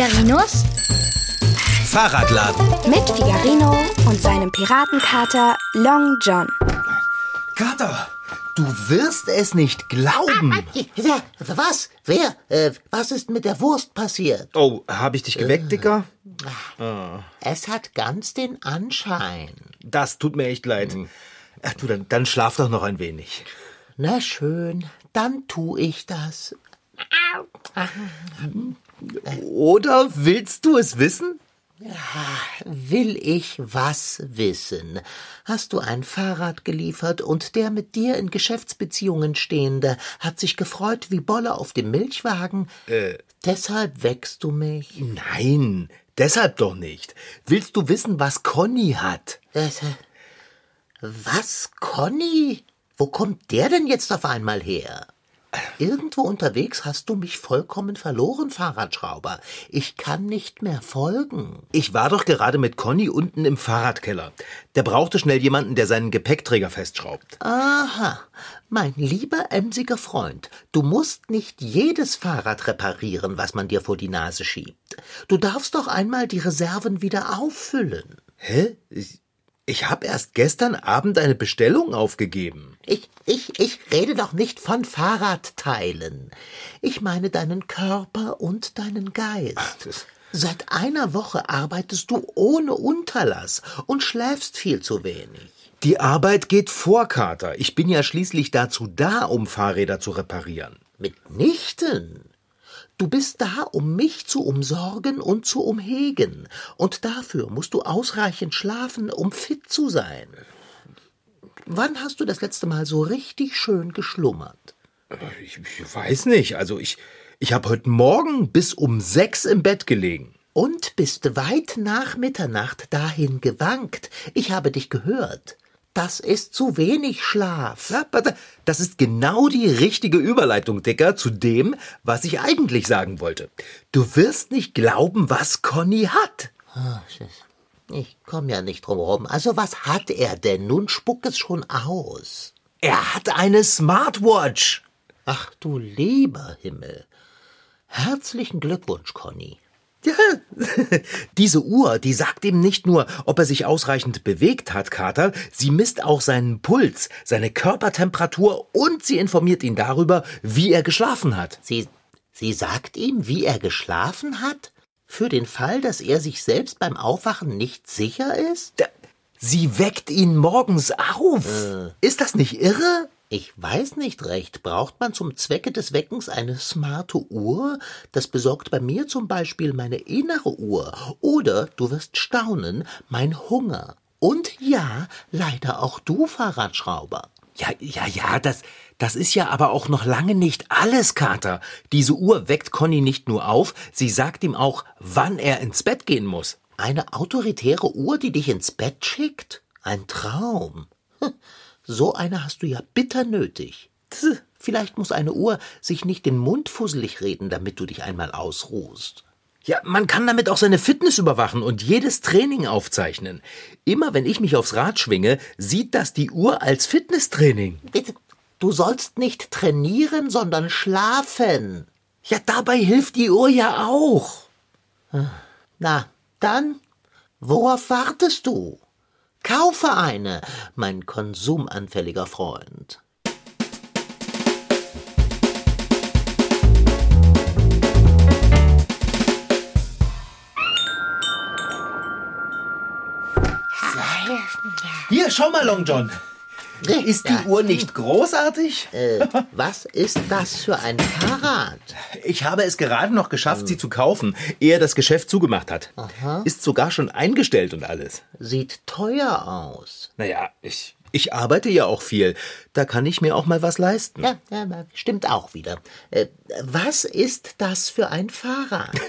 Figarinos Fahrradladen. mit Figarino und seinem Piratenkater Long John. Kater, du wirst es nicht glauben. Ja, was? Wer? Äh, was ist mit der Wurst passiert? Oh, habe ich dich geweckt, Dicker? Es hat ganz den Anschein. Das tut mir echt leid. Ach du, dann, dann schlaf doch noch ein wenig. Na schön, dann tu ich das. Oder willst du es wissen? Will ich was wissen? Hast du ein Fahrrad geliefert und der mit dir in Geschäftsbeziehungen stehende hat sich gefreut wie Bolle auf dem Milchwagen? Äh. Deshalb weckst du mich? Nein, deshalb doch nicht. Willst du wissen, was Conny hat? Das, äh, was, Conny? Wo kommt der denn jetzt auf einmal her? Irgendwo unterwegs hast du mich vollkommen verloren, Fahrradschrauber. Ich kann nicht mehr folgen. Ich war doch gerade mit Conny unten im Fahrradkeller. Der brauchte schnell jemanden, der seinen Gepäckträger festschraubt. Aha, mein lieber emsiger Freund, du musst nicht jedes Fahrrad reparieren, was man dir vor die Nase schiebt. Du darfst doch einmal die Reserven wieder auffüllen. Hä? Ich, ich habe erst gestern Abend eine Bestellung aufgegeben. Ich, ich, ich rede doch nicht von Fahrradteilen. Ich meine deinen Körper und deinen Geist. das- Seit einer Woche arbeitest du ohne Unterlass und schläfst viel zu wenig. Die Arbeit geht vor, Kater. Ich bin ja schließlich dazu da, um Fahrräder zu reparieren. Mitnichten. Du bist da, um mich zu umsorgen und zu umhegen. Und dafür musst du ausreichend schlafen, um fit zu sein. Wann hast du das letzte Mal so richtig schön geschlummert? Ich, ich weiß nicht. Also ich, ich habe heute Morgen bis um sechs im Bett gelegen. Und bist weit nach Mitternacht dahin gewankt. Ich habe dich gehört. Das ist zu wenig Schlaf. Na, warte, das ist genau die richtige Überleitung, Dicker, zu dem, was ich eigentlich sagen wollte. Du wirst nicht glauben, was Conny hat. Ich komme ja nicht drum herum. Also was hat er denn? Nun spuck es schon aus. Er hat eine Smartwatch. Ach du lieber Himmel. Herzlichen Glückwunsch, Conny. Ja, diese Uhr, die sagt ihm nicht nur, ob er sich ausreichend bewegt hat, Kater, sie misst auch seinen Puls, seine Körpertemperatur und sie informiert ihn darüber, wie er geschlafen hat. Sie, sie sagt ihm, wie er geschlafen hat? Für den Fall, dass er sich selbst beim Aufwachen nicht sicher ist? Da- Sie weckt ihn morgens auf. Ist das nicht irre? Ich weiß nicht recht. Braucht man zum Zwecke des Weckens eine smarte Uhr? Das besorgt bei mir zum Beispiel meine innere Uhr. Oder, du wirst staunen, mein Hunger. Und ja, leider auch du, Fahrradschrauber. Ja, ja, ja, das, das ist ja aber auch noch lange nicht alles, Kater. Diese Uhr weckt Conny nicht nur auf, sie sagt ihm auch, wann er ins Bett gehen muss. Eine autoritäre Uhr, die dich ins Bett schickt? Ein Traum. So eine hast du ja bitter nötig. Tch, Vielleicht muss eine Uhr sich nicht den Mund fusselig reden, damit du dich einmal ausruhst. Ja, man kann damit auch seine Fitness überwachen und jedes Training aufzeichnen. Immer wenn ich mich aufs Rad schwinge, sieht das die Uhr als Fitnesstraining. Bitte, Du sollst nicht trainieren, sondern schlafen. Ja, dabei hilft die Uhr ja auch. Na, dann, worauf wartest du? Kaufe eine, mein konsumanfälliger Freund. Hier, schau mal, Long John. Ist die Ja. Uhr nicht großartig? Äh, was ist das für ein Fahrrad? Ich habe es gerade noch geschafft, sie zu kaufen, ehe das Geschäft zugemacht hat. Ist sogar schon eingestellt und alles. Sieht teuer aus. Naja, ich, ich arbeite ja auch viel. Da kann ich mir auch mal was leisten. Ja, ja, stimmt auch wieder. Äh, was ist das für ein Fahrrad?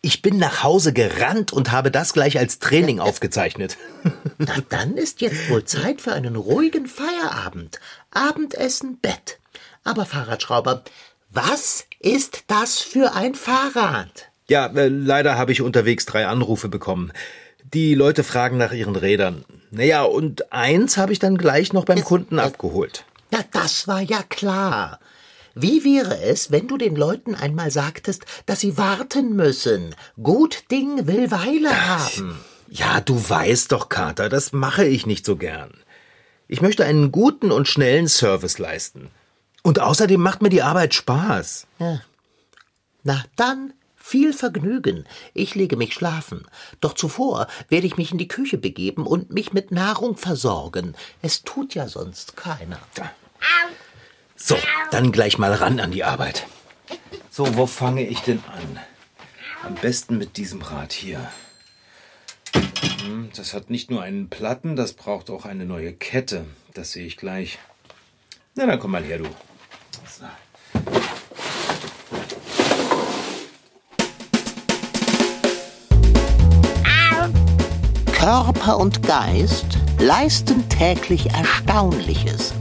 Ich bin nach Hause gerannt und habe das gleich als Training aufgezeichnet. Na, dann ist jetzt wohl Zeit für einen ruhigen Feierabend. Abendessen, Bett. Aber Fahrradschrauber, was ist das für ein Fahrrad? Ja, äh, leider habe ich unterwegs drei Anrufe bekommen. Die Leute fragen nach ihren Rädern. Naja, und eins habe ich dann gleich noch beim Kunden abgeholt. Na, das war ja klar. Wie wäre es, wenn du den Leuten einmal sagtest, dass sie warten müssen? Gut Ding will Weile haben. Ja, du weißt doch, Kater, das mache ich nicht so gern. Ich möchte einen guten und schnellen Service leisten. Und außerdem macht mir die Arbeit Spaß. Ja. Na dann, viel Vergnügen. Ich lege mich schlafen. Doch zuvor werde ich mich in die Küche begeben und mich mit Nahrung versorgen. Es tut ja sonst keiner. So, dann gleich mal ran an die Arbeit. So, wo fange ich denn an? Am besten mit diesem Rad hier. Hm, Das hat nicht nur einen Platten, das braucht auch eine neue Kette. Das sehe ich gleich. Na, dann komm mal her, du. So. Körper und Geist leisten täglich Erstaunliches.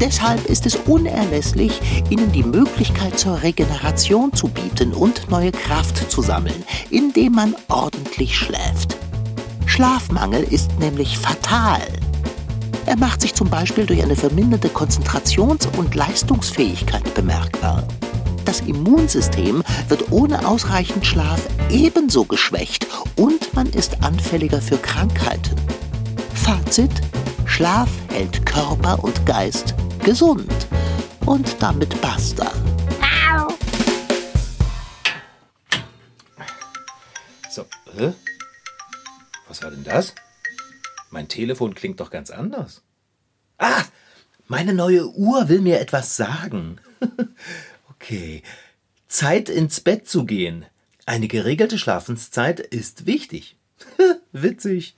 Deshalb ist es unerlässlich, ihnen die Möglichkeit zur Regeneration zu bieten und neue Kraft zu sammeln, indem man ordentlich schläft. Schlafmangel ist nämlich fatal. Er macht sich zum Beispiel durch eine verminderte Konzentrations- und Leistungsfähigkeit bemerkbar. Das Immunsystem wird ohne ausreichend Schlaf ebenso geschwächt und man ist anfälliger für Krankheiten. Fazit: Schlaf hält Körper und Geist gesund. Und damit basta. So, hä? Was war denn das? Mein Telefon klingt doch ganz anders. Ah, meine neue Uhr will mir etwas sagen. okay, Zeit ins Bett zu gehen. Eine geregelte Schlafenszeit ist wichtig. Witzig.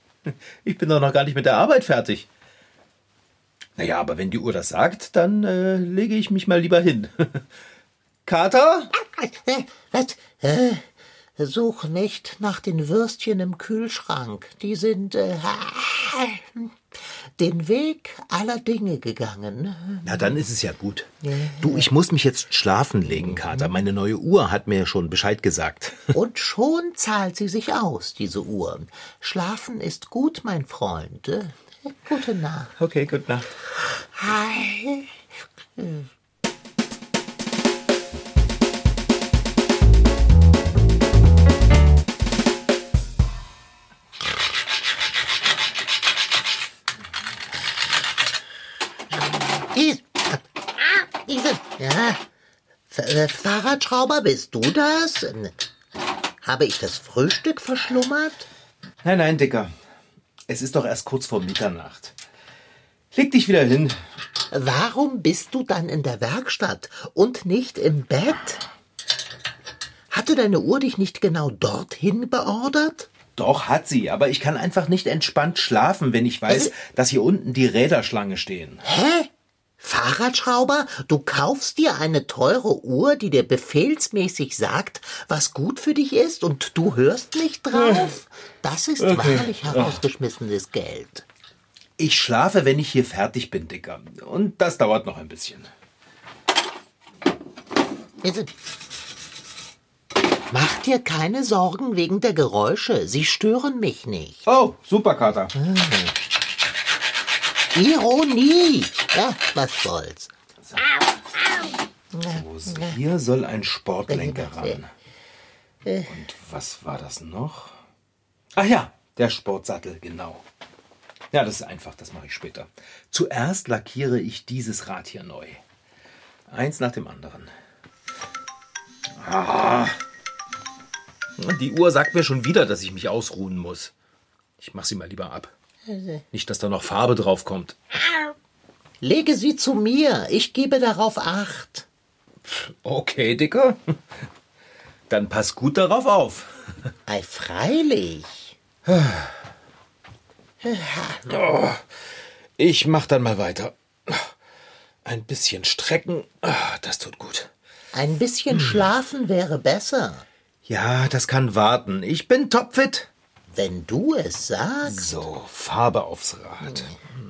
Ich bin doch noch gar nicht mit der Arbeit fertig. Naja, aber wenn die Uhr das sagt, dann äh, lege ich mich mal lieber hin. Kater? Was? Äh, such nicht nach den Würstchen im Kühlschrank. Die sind äh, den Weg aller Dinge gegangen. Na, dann ist es ja gut. Du, ich muss mich jetzt schlafen legen, Kater. Meine neue Uhr hat mir schon Bescheid gesagt. Und schon zahlt sie sich aus, diese Uhr. Schlafen ist gut, mein Freund. Gute Nacht. Okay, gute Nacht. Hi. Ah, Diese, ja, äh, Fahrradschrauber, bist du das? Habe ich das Frühstück verschlummert? Nein, nein, Dicker. Es ist doch erst kurz vor Mitternacht. Leg dich wieder hin. Warum bist du dann in der Werkstatt und nicht im Bett? Hatte deine Uhr dich nicht genau dorthin beordert? Doch, hat sie, aber ich kann einfach nicht entspannt schlafen, wenn ich weiß, Äh? dass hier unten die Räderschlange stehen. Hä? Fahrradschrauber, du kaufst dir eine teure Uhr, die dir befehlsmäßig sagt, was gut für dich ist, und du hörst nicht drauf? Das ist wahrlich herausgeschmissenes Geld. Ich schlafe, wenn ich hier fertig bin, Dicker. Und das dauert noch ein bisschen. Mach dir keine Sorgen wegen der Geräusche, sie stören mich nicht. Oh, super, Kater. Ironie! Ja, was soll's. So, hier soll ein Sportlenker ran. Und was war das noch? Ach ja, der Sportsattel, genau. Ja, das ist einfach, das mache ich später. Zuerst lackiere ich dieses Rad hier neu. Eins nach dem anderen. Ah. Die Uhr sagt mir schon wieder, dass ich mich ausruhen muss. Ich mache sie mal lieber ab. Nicht, dass da noch Farbe drauf kommt. Lege sie zu mir, ich gebe darauf Acht. Okay, Dicker. Dann pass gut darauf auf. Ei, freilich. Ich mach dann mal weiter. Ein bisschen strecken, ah, das tut gut. Ein bisschen schlafen wäre besser, Ja, das kann warten. Ich bin topfit. wenn du es sagst. So, Farbe aufs Rad. Hm,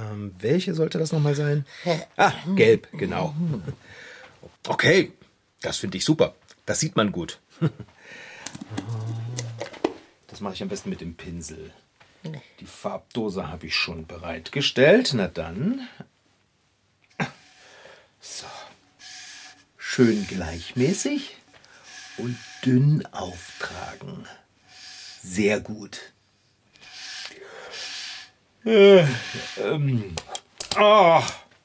Ähm, welche sollte das nochmal sein? Ah, gelb, genau. Okay, das finde ich super. Das sieht man gut. Das mache ich am besten mit dem Pinsel. Die Farbdose habe ich schon bereitgestellt. Na dann. So. schön gleichmäßig und dünn auftragen. Sehr gut. Äh, ähm. Oh,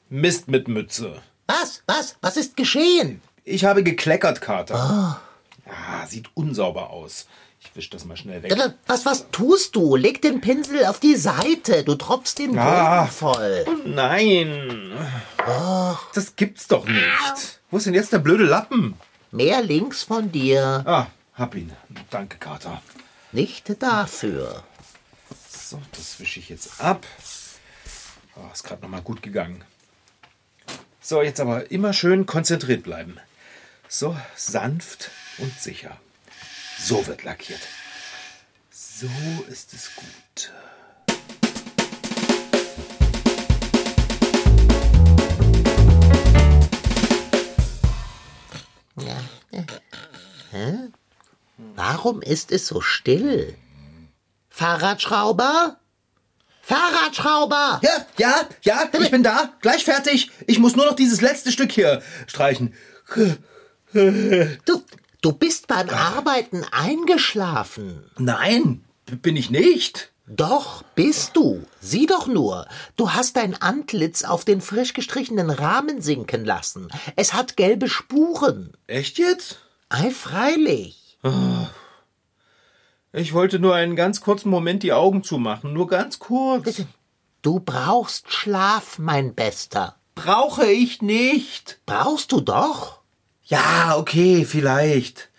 Mist mit Mütze. Was? Was? Was ist geschehen? Ich habe gekleckert, Kater. Oh. Ah, sieht unsauber aus. Ich wisch das mal schnell weg. Was, was tust du? Leg den Pinsel auf die Seite. Du tropfst den ah, Boden voll. Oh nein. Oh. Das gibt's doch nicht. Wo ist denn jetzt der blöde Lappen? Mehr links von dir. Ah, hab ihn. Danke, Kater. Nicht dafür. So, das wische ich jetzt ab. Oh, ist gerade noch mal gut gegangen. So, jetzt aber immer schön konzentriert bleiben. So sanft und sicher. So wird lackiert. So ist es gut. Hä? Warum ist es so still? Fahrradschrauber? Fahrradschrauber! Ja, ja, ja, ich bin da. Gleich fertig. Ich muss nur noch dieses letzte Stück hier streichen. Du, du bist beim Arbeiten eingeschlafen. Nein, bin ich nicht. Doch, bist du. Sieh doch nur. Du hast dein Antlitz auf den frisch gestrichenen Rahmen sinken lassen. Es hat gelbe Spuren. Echt jetzt? Ei, freilich. Oh. Ich wollte nur einen ganz kurzen Moment die Augen zumachen, nur ganz kurz. Du brauchst Schlaf, mein Bester. Brauche ich nicht. Brauchst du doch? Ja, okay, vielleicht.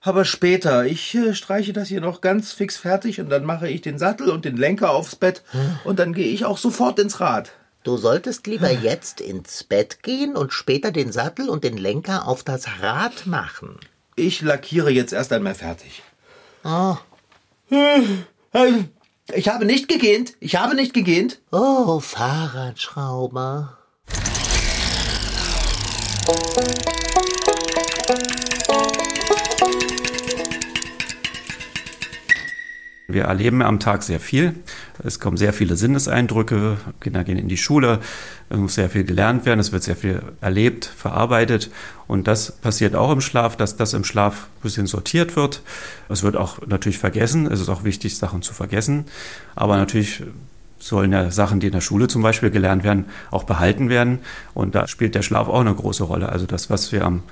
Aber später. Ich äh, streiche das hier noch ganz fix fertig und dann mache ich den Sattel und den Lenker aufs Bett hm. und dann gehe ich auch sofort ins Rad. Du solltest lieber jetzt ins Bett gehen und später den Sattel und den Lenker auf das Rad machen. Ich lackiere jetzt erst einmal fertig. Oh, ich habe nicht gegähnt. Ich habe nicht gegähnt. Oh, Fahrradschrauber. Wir erleben am Tag sehr viel. Es kommen sehr viele Sinneseindrücke. Kinder gehen in die Schule. Es muss sehr viel gelernt werden. Es wird sehr viel erlebt, verarbeitet. Und das passiert auch im Schlaf, dass das im Schlaf ein bisschen sortiert wird. Es wird auch natürlich vergessen. Es ist auch wichtig, Sachen zu vergessen. Aber natürlich sollen ja Sachen, die in der Schule zum Beispiel gelernt werden, auch behalten werden. Und da spielt der Schlaf auch eine große Rolle. Also das, was wir am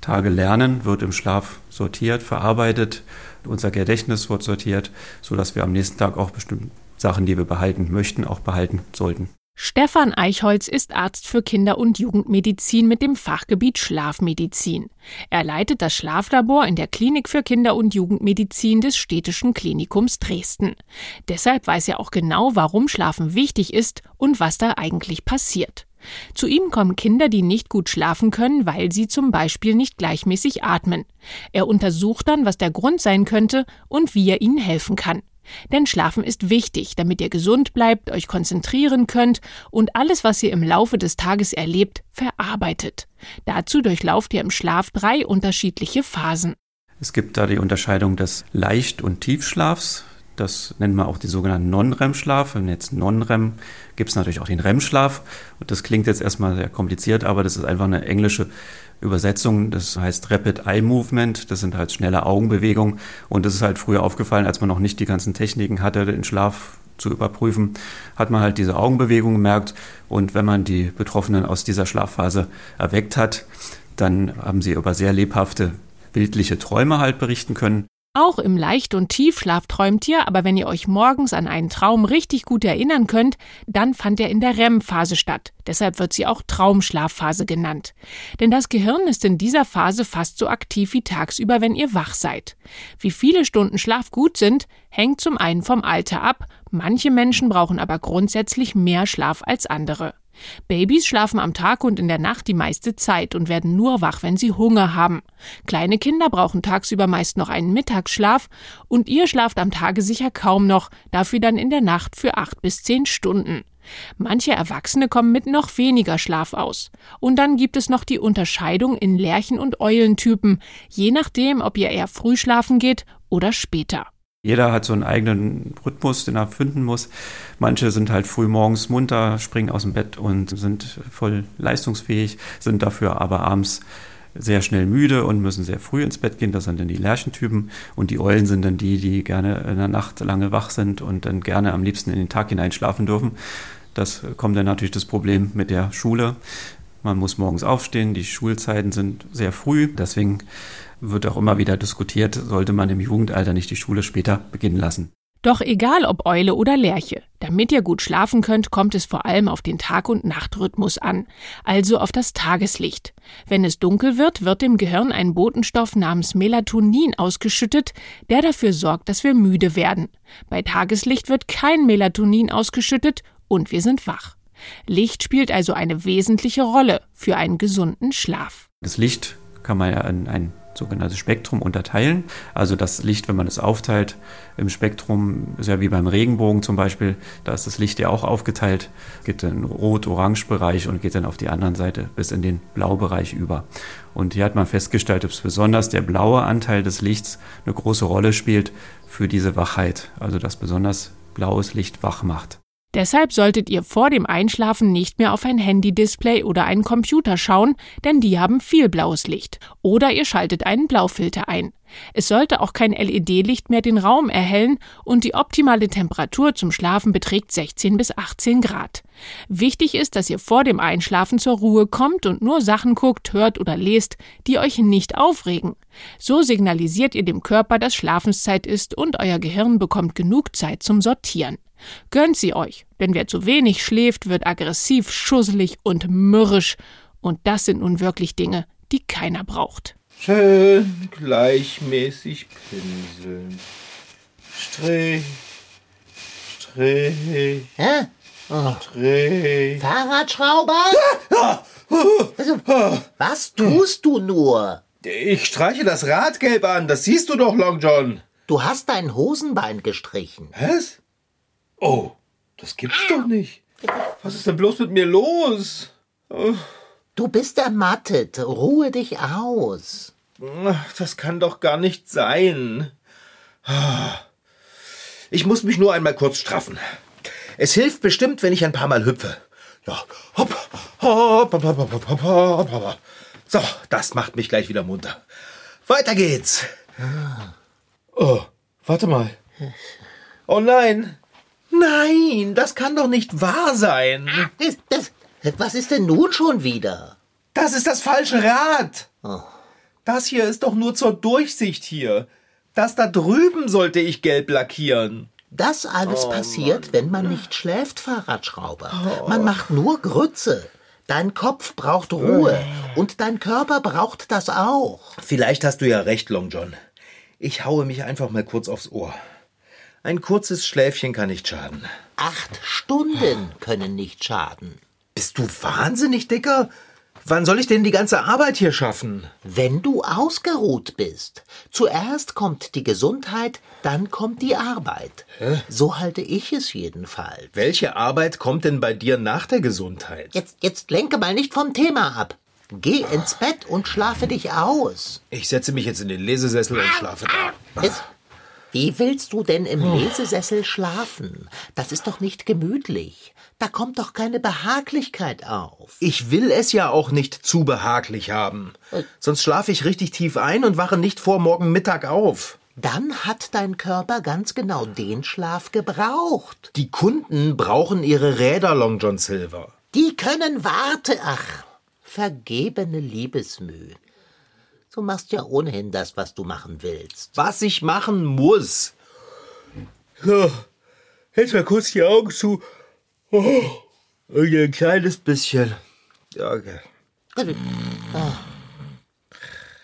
Tage lernen, wird im Schlaf sortiert, verarbeitet unser Gedächtnis wird sortiert, sodass wir am nächsten Tag auch bestimmte Sachen, die wir behalten möchten, auch behalten sollten. Stefan Eichholz ist Arzt für Kinder- und Jugendmedizin mit dem Fachgebiet Schlafmedizin. Er leitet das Schlaflabor in der Klinik für Kinder- und Jugendmedizin des Städtischen Klinikums Dresden. Deshalb weiß er auch genau, warum Schlafen wichtig ist und was da eigentlich passiert. Zu ihm kommen Kinder, die nicht gut schlafen können, weil sie zum Beispiel nicht gleichmäßig atmen. Er untersucht dann, was der Grund sein könnte und wie er ihnen helfen kann. Denn Schlafen ist wichtig, damit ihr gesund bleibt, euch konzentrieren könnt und alles, was ihr im Laufe des Tages erlebt, verarbeitet. Dazu durchlauft ihr im Schlaf drei unterschiedliche Phasen. Es gibt da die Unterscheidung des Leicht- und Tiefschlafs. Das nennt man auch den sogenannten Non-REM-Schlaf. Und jetzt Non-REM gibt es natürlich auch den REM-Schlaf. Und das klingt jetzt erstmal sehr kompliziert, aber das ist einfach eine englische Übersetzung. Das heißt Rapid Eye Movement. Das sind halt schnelle Augenbewegungen. Und das ist halt früher aufgefallen, als man noch nicht die ganzen Techniken hatte, den Schlaf zu überprüfen, hat man halt diese Augenbewegung gemerkt. Und wenn man die Betroffenen aus dieser Schlafphase erweckt hat, dann haben sie über sehr lebhafte bildliche Träume halt berichten können. Auch im Leicht- und Tiefschlaf träumt ihr, aber wenn ihr euch morgens an einen Traum richtig gut erinnern könnt, dann fand er in der REM-Phase statt. Deshalb wird sie auch Traumschlafphase genannt. Denn das Gehirn ist in dieser Phase fast so aktiv wie tagsüber, wenn ihr wach seid. Wie viele Stunden Schlaf gut sind, hängt zum einen vom Alter ab, manche Menschen brauchen aber grundsätzlich mehr Schlaf als andere. Babys schlafen am Tag und in der Nacht die meiste Zeit und werden nur wach, wenn sie Hunger haben. Kleine Kinder brauchen tagsüber meist noch einen Mittagsschlaf und ihr schlaft am Tage sicher kaum noch, dafür dann in der Nacht für acht bis zehn Stunden. Manche Erwachsene kommen mit noch weniger Schlaf aus. Und dann gibt es noch die Unterscheidung in Lerchen- und Eulentypen, je nachdem, ob ihr eher früh schlafen geht oder später. Jeder hat so einen eigenen Rhythmus, den er finden muss. Manche sind halt früh morgens munter, springen aus dem Bett und sind voll leistungsfähig, sind dafür aber abends sehr schnell müde und müssen sehr früh ins Bett gehen. Das sind dann die Lerchentypen. Und die Eulen sind dann die, die gerne in der Nacht lange wach sind und dann gerne am liebsten in den Tag hinein schlafen dürfen. Das kommt dann natürlich das Problem mit der Schule. Man muss morgens aufstehen, die Schulzeiten sind sehr früh. Deswegen wird auch immer wieder diskutiert, sollte man im Jugendalter nicht die Schule später beginnen lassen. Doch egal ob Eule oder Lerche, damit ihr gut schlafen könnt, kommt es vor allem auf den Tag- und Nachtrhythmus an, also auf das Tageslicht. Wenn es dunkel wird, wird im Gehirn ein Botenstoff namens Melatonin ausgeschüttet, der dafür sorgt, dass wir müde werden. Bei Tageslicht wird kein Melatonin ausgeschüttet und wir sind wach. Licht spielt also eine wesentliche Rolle für einen gesunden Schlaf. Das Licht kann man ja in ein sogenanntes Spektrum unterteilen. Also das Licht, wenn man es aufteilt im Spektrum, ist ja wie beim Regenbogen zum Beispiel, da ist das Licht ja auch aufgeteilt, geht in Rot-Orange-Bereich und geht dann auf die anderen Seite bis in den Blaubereich über. Und hier hat man festgestellt, dass besonders der blaue Anteil des Lichts eine große Rolle spielt für diese Wachheit, also dass besonders blaues Licht wach macht. Deshalb solltet ihr vor dem Einschlafen nicht mehr auf ein Handy-Display oder einen Computer schauen, denn die haben viel blaues Licht. Oder ihr schaltet einen Blaufilter ein. Es sollte auch kein LED-Licht mehr den Raum erhellen und die optimale Temperatur zum Schlafen beträgt 16 bis 18 Grad. Wichtig ist, dass ihr vor dem Einschlafen zur Ruhe kommt und nur Sachen guckt, hört oder lest, die euch nicht aufregen. So signalisiert ihr dem Körper, dass Schlafenszeit ist und euer Gehirn bekommt genug Zeit zum Sortieren. Gönnt sie euch, denn wer zu wenig schläft, wird aggressiv, schusselig und mürrisch, und das sind nun wirklich Dinge, die keiner braucht. Schön gleichmäßig pinseln. Strich, Strich, Hä? Oh. Strich. Fahrradschrauber? Also, was tust du nur? Ich streiche das Rad gelb an, das siehst du doch, Long John. Du hast dein Hosenbein gestrichen. Was? Oh, das gibt's doch nicht. Was ist denn bloß mit mir los? Du bist ermattet. Ruhe dich aus. das kann doch gar nicht sein. Ich muss mich nur einmal kurz straffen. Es hilft bestimmt, wenn ich ein paar Mal hüpfe. Ja, hopp, hopp, hopp, hopp, hopp, hopp, hopp, hopp. So, das macht mich gleich wieder munter. Weiter geht's. Oh, warte mal. Oh nein. Nein, das kann doch nicht wahr sein. Das, das, was ist denn nun schon wieder? Das ist das falsche Rad. Das hier ist doch nur zur Durchsicht hier. Das da drüben sollte ich gelb lackieren. Das alles passiert, wenn man nicht schläft, Fahrradschrauber. Man macht nur Grütze. Dein Kopf braucht Ruhe und dein Körper braucht das auch. Vielleicht hast du ja recht, Long John. Ich haue mich einfach mal kurz aufs Ohr. Ein kurzes Schläfchen kann nicht schaden. Acht Stunden können nicht schaden. Bist du wahnsinnig, Dicker? Wann soll ich denn die ganze Arbeit hier schaffen? Wenn du ausgeruht bist. Zuerst kommt die Gesundheit, dann kommt die Arbeit. So halte ich es jedenfalls. Welche Arbeit kommt denn bei dir nach der Gesundheit? Jetzt, jetzt lenke mal nicht vom Thema ab. Geh ins Bett und schlafe dich aus. Ich setze mich jetzt in den Lesesessel und schlafe da. Es, wie willst du denn im Lesesessel schlafen? Das ist doch nicht gemütlich. Da kommt doch keine Behaglichkeit auf. Ich will es ja auch nicht zu behaglich haben. Sonst schlafe ich richtig tief ein und wache nicht vor morgen Mittag auf. Dann hat dein Körper ganz genau den Schlaf gebraucht. Die Kunden brauchen ihre Räder, Long John Silver. Die können warten. Ach, vergebene Liebesmüh. Du machst ja ohnehin das, was du machen willst. Was ich machen muss. So, jetzt mal kurz die Augen zu. Oh, und ein kleines bisschen. Okay.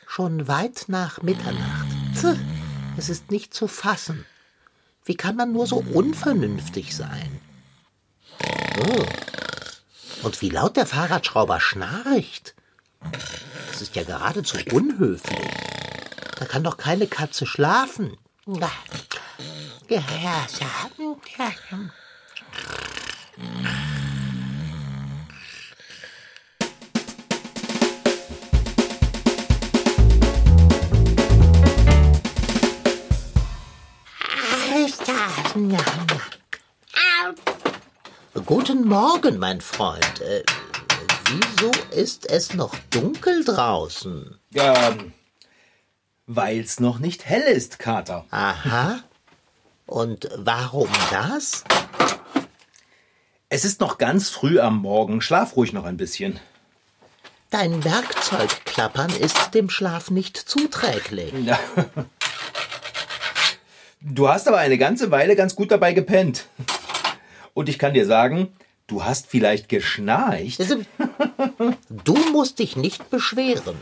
Schon weit nach Mitternacht. Es ist nicht zu fassen. Wie kann man nur so unvernünftig sein? Oh. Und wie laut der Fahrradschrauber schnarcht. Das ist ja geradezu unhöflich. Da kann doch keine Katze schlafen. Guten Morgen, mein Freund. Wieso ist es noch dunkel draußen? Ähm, weil's noch nicht hell ist, Kater. Aha. Und warum das? Es ist noch ganz früh am Morgen. Schlaf ruhig noch ein bisschen. Dein Werkzeugklappern ist dem Schlaf nicht zuträglich. Du hast aber eine ganze Weile ganz gut dabei gepennt. Und ich kann dir sagen, du hast vielleicht geschnarcht. Du musst dich nicht beschweren.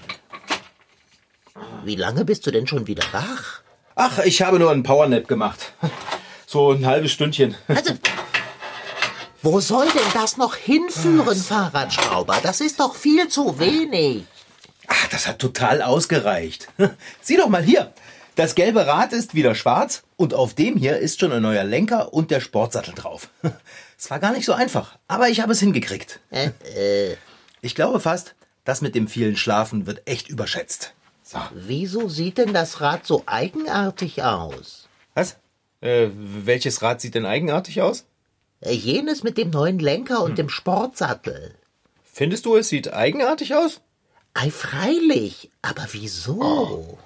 Wie lange bist du denn schon wieder wach? Ach, ich habe nur einen Powernap gemacht. So ein halbes Stündchen. Also, wo soll denn das noch hinführen, Fahrradschrauber? Das ist doch viel zu wenig. Ach, das hat total ausgereicht. Sieh doch mal hier. Das gelbe Rad ist wieder schwarz und auf dem hier ist schon ein neuer Lenker und der Sportsattel drauf. Es war gar nicht so einfach, aber ich habe es hingekriegt. Äh, äh, Ich glaube fast, das mit dem vielen Schlafen wird echt überschätzt. So. wieso sieht denn das Rad so eigenartig aus? Was? Äh, welches Rad sieht denn eigenartig aus? Äh, Jenes mit dem neuen Lenker und dem Sportsattel. Findest du, es sieht eigenartig aus? Ei, freilich. Aber wieso?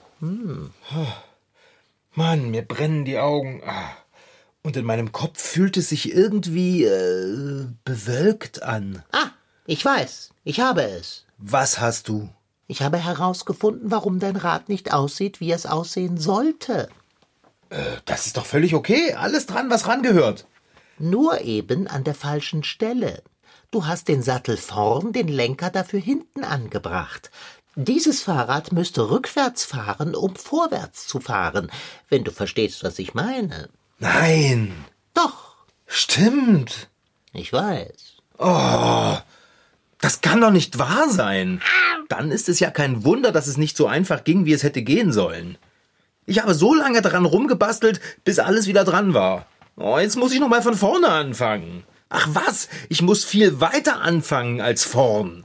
Mann, mir brennen die Augen. Ah. Und in meinem Kopf fühlt es sich irgendwie äh, bewölkt an. Ah, ich weiß. Ich habe es. Was hast du? Ich habe herausgefunden, warum dein Rad nicht aussieht, wie es aussehen sollte. Das ist doch völlig okay. Alles dran, was rangehört. Nur eben an der falschen Stelle. Du hast den Sattel vorn, den Lenker dafür hinten angebracht. Dieses Fahrrad müsste rückwärts fahren, um vorwärts zu fahren, wenn du verstehst, was ich meine. Nein. Doch, Stimmt. ich weiß. Das kann doch nicht wahr sein. Dann ist es ja kein Wunder, dass es nicht so einfach ging, wie es hätte gehen sollen. Ich habe so lange daran rumgebastelt, bis alles wieder dran war. Oh, jetzt muss ich noch mal von vorne anfangen. Ach was, ich muss viel weiter anfangen als vorn.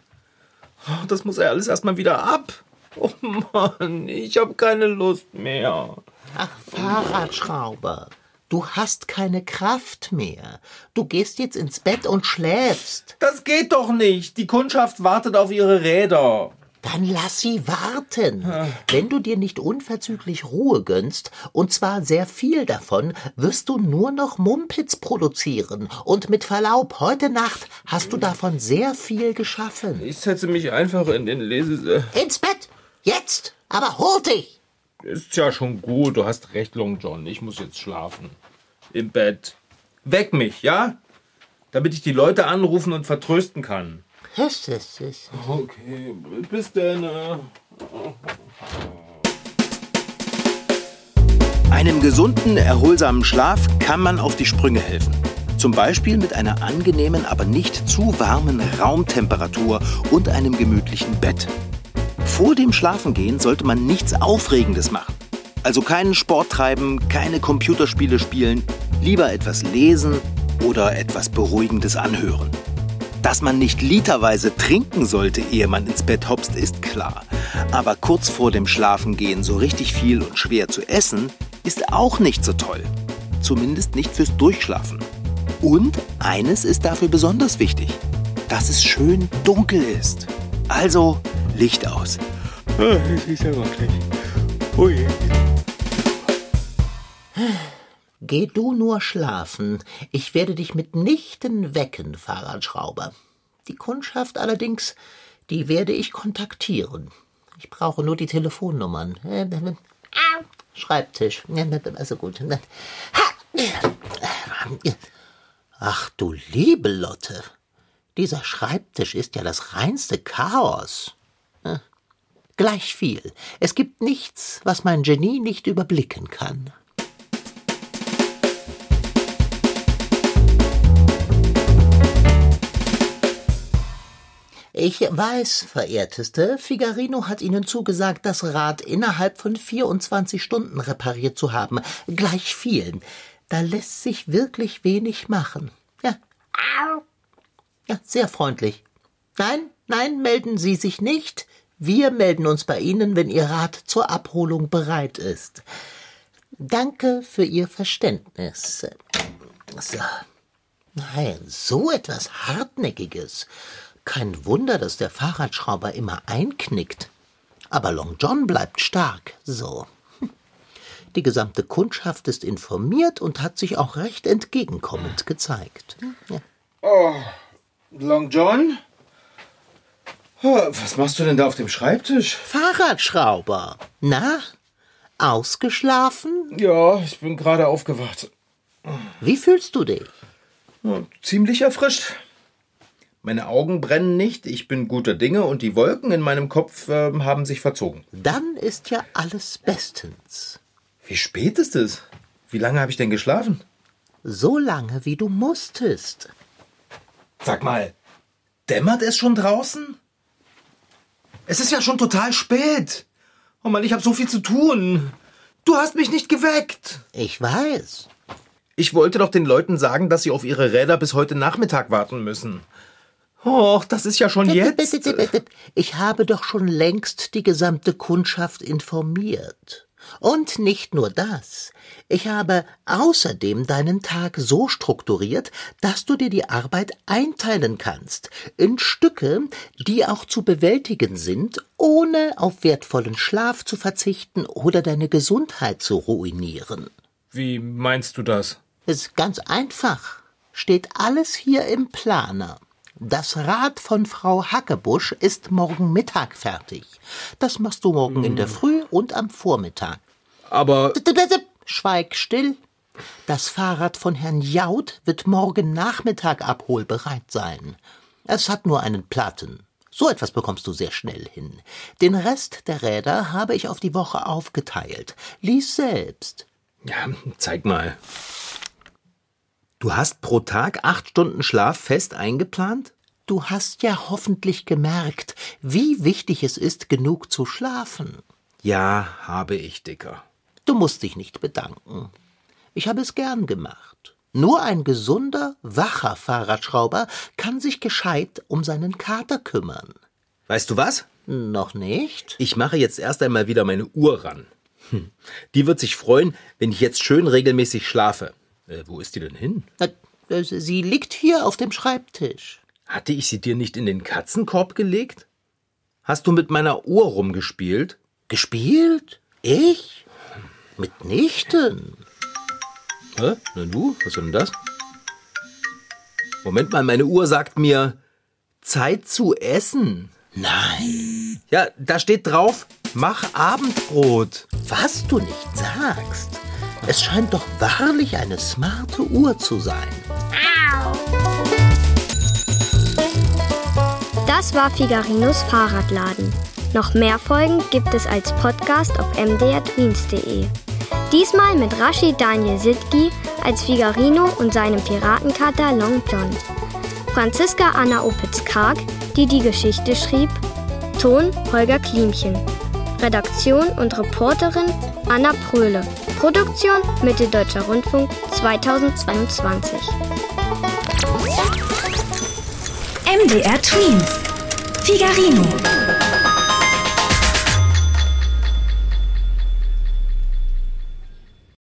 Oh, das muss ja alles erstmal wieder ab. Oh Mann, ich habe keine Lust mehr. Ach, Fahrradschrauber, du hast keine Kraft mehr. Du gehst jetzt ins Bett und schläfst. Das geht doch nicht. Die Kundschaft wartet auf ihre Räder. Dann lass sie warten. Wenn du dir nicht unverzüglich Ruhe gönnst, und zwar sehr viel davon, wirst du nur noch Mumpitz produzieren. Und mit Verlaub, heute Nacht hast du davon sehr viel geschaffen. Ich setze mich einfach in den Lese... Ins Bett! Jetzt! Aber hurtig! Ist ja schon gut, du hast recht, Long John. Ich muss jetzt schlafen. Im Bett. Weck mich, ja? Damit ich die Leute anrufen und vertrösten kann. Okay, bis dann. äh. Einem gesunden, erholsamen Schlaf kann man auf die Sprünge helfen. Zum Beispiel mit einer angenehmen, aber nicht zu warmen Raumtemperatur und einem gemütlichen Bett. Vor dem Schlafengehen sollte man nichts Aufregendes machen. Also keinen Sport treiben, keine Computerspiele spielen, lieber etwas lesen oder etwas Beruhigendes anhören. Dass man nicht literweise trinken sollte, ehe man ins Bett hopst, ist klar. Aber kurz vor dem Schlafengehen so richtig viel und schwer zu essen, ist auch nicht so toll. Zumindest nicht fürs Durchschlafen. Und eines ist dafür besonders wichtig, dass es schön dunkel ist. Also Licht aus. Es ist ja wirklich. Ui. Geh du nur schlafen. Ich werde dich mitnichten wecken, Fahrradschrauber. Die Kundschaft allerdings, die werde ich kontaktieren. Ich brauche nur die Telefonnummern. Schreibtisch. Also gut. Ach du liebe Lotte. Dieser Schreibtisch ist ja das reinste Chaos. Hm. Gleich viel. Es gibt nichts, was mein Genie nicht überblicken kann. Ich weiß, verehrteste, Figarino hat Ihnen zugesagt, das Rad innerhalb von 24 Stunden repariert zu haben. Gleich vielen. Da lässt sich wirklich wenig machen. Ja. Ja, sehr freundlich. Nein, nein, melden Sie sich nicht. Wir melden uns bei Ihnen, wenn Ihr Rad zur Abholung bereit ist. Danke für Ihr Verständnis. So. Nein, so etwas Hartnäckiges. Kein Wunder, dass der Fahrradschrauber immer einknickt. Aber Long John bleibt stark. So. Die gesamte Kundschaft ist informiert und hat sich auch recht entgegenkommend gezeigt. Ja. Oh, Long John? Oh, was machst du denn da auf dem Schreibtisch? Fahrradschrauber. Na, ausgeschlafen? Ja, ich bin gerade aufgewacht. Wie fühlst du dich? Ja, ziemlich erfrischt. Meine Augen brennen nicht, ich bin guter Dinge und die Wolken in meinem Kopf äh, haben sich verzogen. Dann ist ja alles bestens. Wie spät ist es? Wie lange habe ich denn geschlafen? So lange, wie du musstest. Sag mal, dämmert es schon draußen? Es ist ja schon total spät. Oh Mann, ich habe so viel zu tun. Du hast mich nicht geweckt. Ich weiß. Ich wollte doch den Leuten sagen, dass sie auf ihre Räder bis heute Nachmittag warten müssen. Och, das ist ja schon jetzt. Ich habe doch schon längst die gesamte Kundschaft informiert. Und nicht nur das. Ich habe außerdem deinen Tag so strukturiert, dass du dir die Arbeit einteilen kannst in Stücke, die auch zu bewältigen sind, ohne auf wertvollen Schlaf zu verzichten oder deine Gesundheit zu ruinieren. Wie meinst du das? Es ist ganz einfach. Steht alles hier im Planer. Das Rad von Frau Hackebusch ist morgen Mittag fertig. Das machst du morgen in der Früh und am Vormittag. Aber. Schweig still. Das Fahrrad von Herrn Jaud wird morgen Nachmittag abholbereit sein. Es hat nur einen Platten. So etwas bekommst du sehr schnell hin. Den Rest der Räder habe ich auf die Woche aufgeteilt. Lies selbst. Ja, zeig mal. Du hast pro Tag acht Stunden Schlaf fest eingeplant? Du hast ja hoffentlich gemerkt, wie wichtig es ist, genug zu schlafen. Ja, habe ich, Dicker. Du musst dich nicht bedanken. Ich habe es gern gemacht. Nur ein gesunder, wacher Fahrradschrauber kann sich gescheit um seinen Kater kümmern. Weißt du was? Noch nicht? Ich mache jetzt erst einmal wieder meine Uhr ran. Hm. Die wird sich freuen, wenn ich jetzt schön regelmäßig schlafe. Äh, wo ist die denn hin? Sie liegt hier auf dem Schreibtisch. Hatte ich sie dir nicht in den Katzenkorb gelegt? Hast du mit meiner Uhr rumgespielt? Gespielt? Ich? Mitnichten. Hä? Na du? Was ist denn das? Moment mal, meine Uhr sagt mir Zeit zu essen. Nein. Ja, da steht drauf, mach Abendbrot. Was du nicht sagst. Es scheint doch wahrlich eine smarte Uhr zu sein. Das war Figarinos Fahrradladen. Noch mehr Folgen gibt es als Podcast auf mdrtweens.de. Diesmal mit Rashid Daniel Sitki als Figarino und seinem Piratenkater Long John. Franziska Anna Opitz-Karg, die die Geschichte schrieb. Ton Holger Klimchen. Redaktion und Reporterin Anna Pröhle. Produktion Mitteldeutscher Rundfunk 2022. MDR Twins. Figarino.